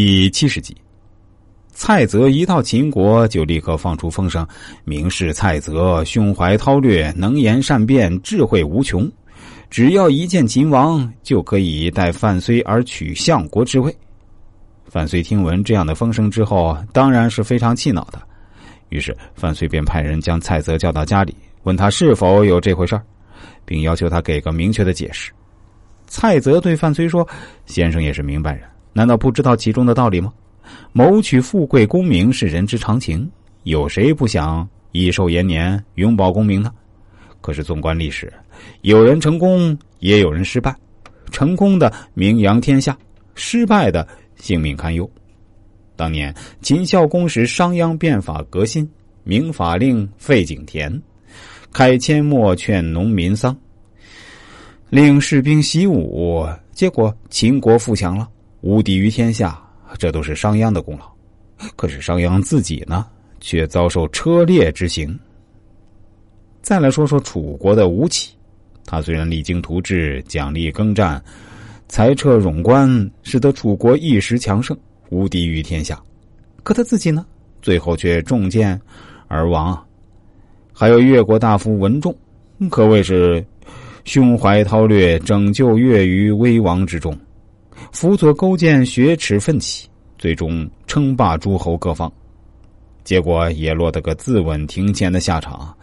第七十集，蔡泽一到秦国就立刻放出风声，明示蔡泽胸怀韬略，能言善辩，智慧无穷。只要一见秦王，就可以代范睢而取相国之位。范睢听闻这样的风声之后，当然是非常气恼的。于是范睢便派人将蔡泽叫到家里，问他是否有这回事儿并要求他给个明确的解释。蔡泽对范睢说：“先生也是明白人。”难道不知道其中的道理吗？谋取富贵功名是人之常情，有谁不想益寿延年、永保功名呢？可是纵观历史，有人成功，也有人失败。成功的名扬天下，失败的性命堪忧。当年秦孝公时，商鞅变法革新，明法令废井田，开阡陌劝农民桑，令士兵习武，结果秦国富强了。无敌于天下，这都是商鞅的功劳。可是商鞅自己呢，却遭受车裂之刑。再来说说楚国的吴起，他虽然励精图治、奖励耕战、裁撤冗官，使得楚国一时强盛，无敌于天下。可他自己呢，最后却中箭而亡。还有越国大夫文仲，可谓是胸怀韬略，拯救越于危亡之中。辅佐勾践雪耻奋起，最终称霸诸侯各方，结果也落得个自刎庭前的下场。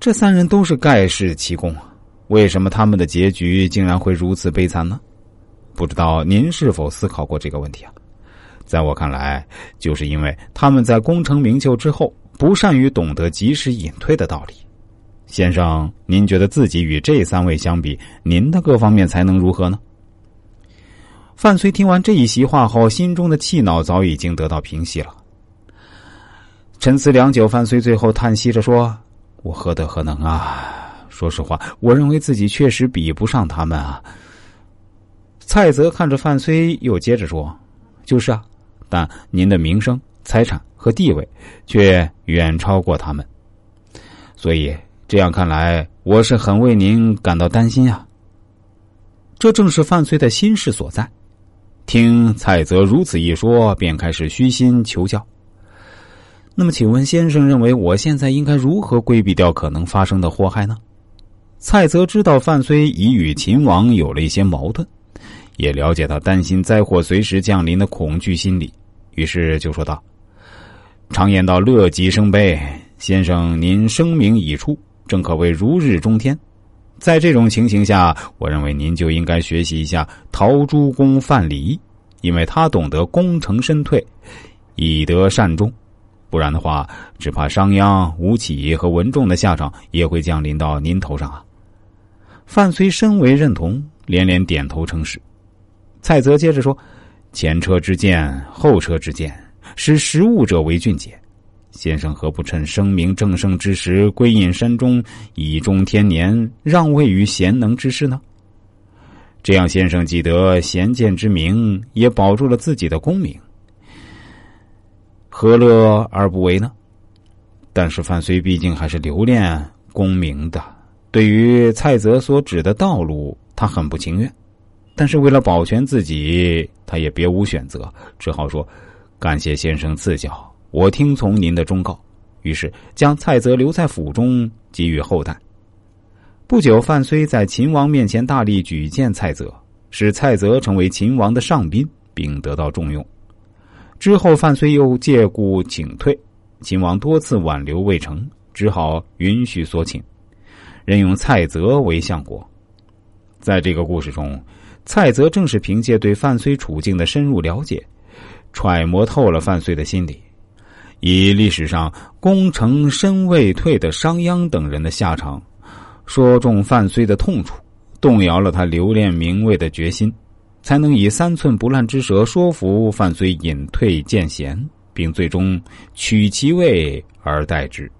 这三人都是盖世奇功，为什么他们的结局竟然会如此悲惨呢？不知道您是否思考过这个问题啊？在我看来，就是因为他们在功成名就之后，不善于懂得及时隐退的道理。先生，您觉得自己与这三位相比，您的各方面才能如何呢？范睢听完这一席话后，心中的气恼早已经得到平息了。沉思良久，范睢最后叹息着说：“我何德何能啊？说实话，我认为自己确实比不上他们啊。”蔡泽看着范睢，又接着说：“就是啊，但您的名声、财产和地位却远超过他们，所以这样看来，我是很为您感到担心啊。这正是范睢的心事所在。”听蔡泽如此一说，便开始虚心求教。那么，请问先生认为我现在应该如何规避掉可能发生的祸害呢？蔡泽知道范睢已与秦王有了一些矛盾，也了解他担心灾祸随时降临的恐惧心理，于是就说道：“常言道，乐极生悲。先生，您声名已出，正可谓如日中天。”在这种情形下，我认为您就应该学习一下陶朱公范蠡，因为他懂得功成身退，以德善终。不然的话，只怕商鞅、吴起和文仲的下场也会降临到您头上啊！范睢深为认同，连连点头称是。蔡泽接着说：“前车之鉴，后车之鉴，识时务者为俊杰。”先生何不趁声名正盛之时归隐山中，以终天年，让位于贤能之士呢？这样，先生既得贤见之名，也保住了自己的功名，何乐而不为呢？但是范睢毕竟还是留恋功名的，对于蔡泽所指的道路，他很不情愿。但是为了保全自己，他也别无选择，只好说：“感谢先生赐教。”我听从您的忠告，于是将蔡泽留在府中，给予后代。不久，范睢在秦王面前大力举荐蔡泽，使蔡泽成为秦王的上宾，并得到重用。之后，范睢又借故请退，秦王多次挽留未成，只好允许所请，任用蔡泽为相国。在这个故事中，蔡泽正是凭借对范睢处境的深入了解，揣摩透了范睢的心理。以历史上功成身未退的商鞅等人的下场，说中范睢的痛处，动摇了他留恋名位的决心，才能以三寸不烂之舌说服范睢隐退见贤，并最终取其位而代之。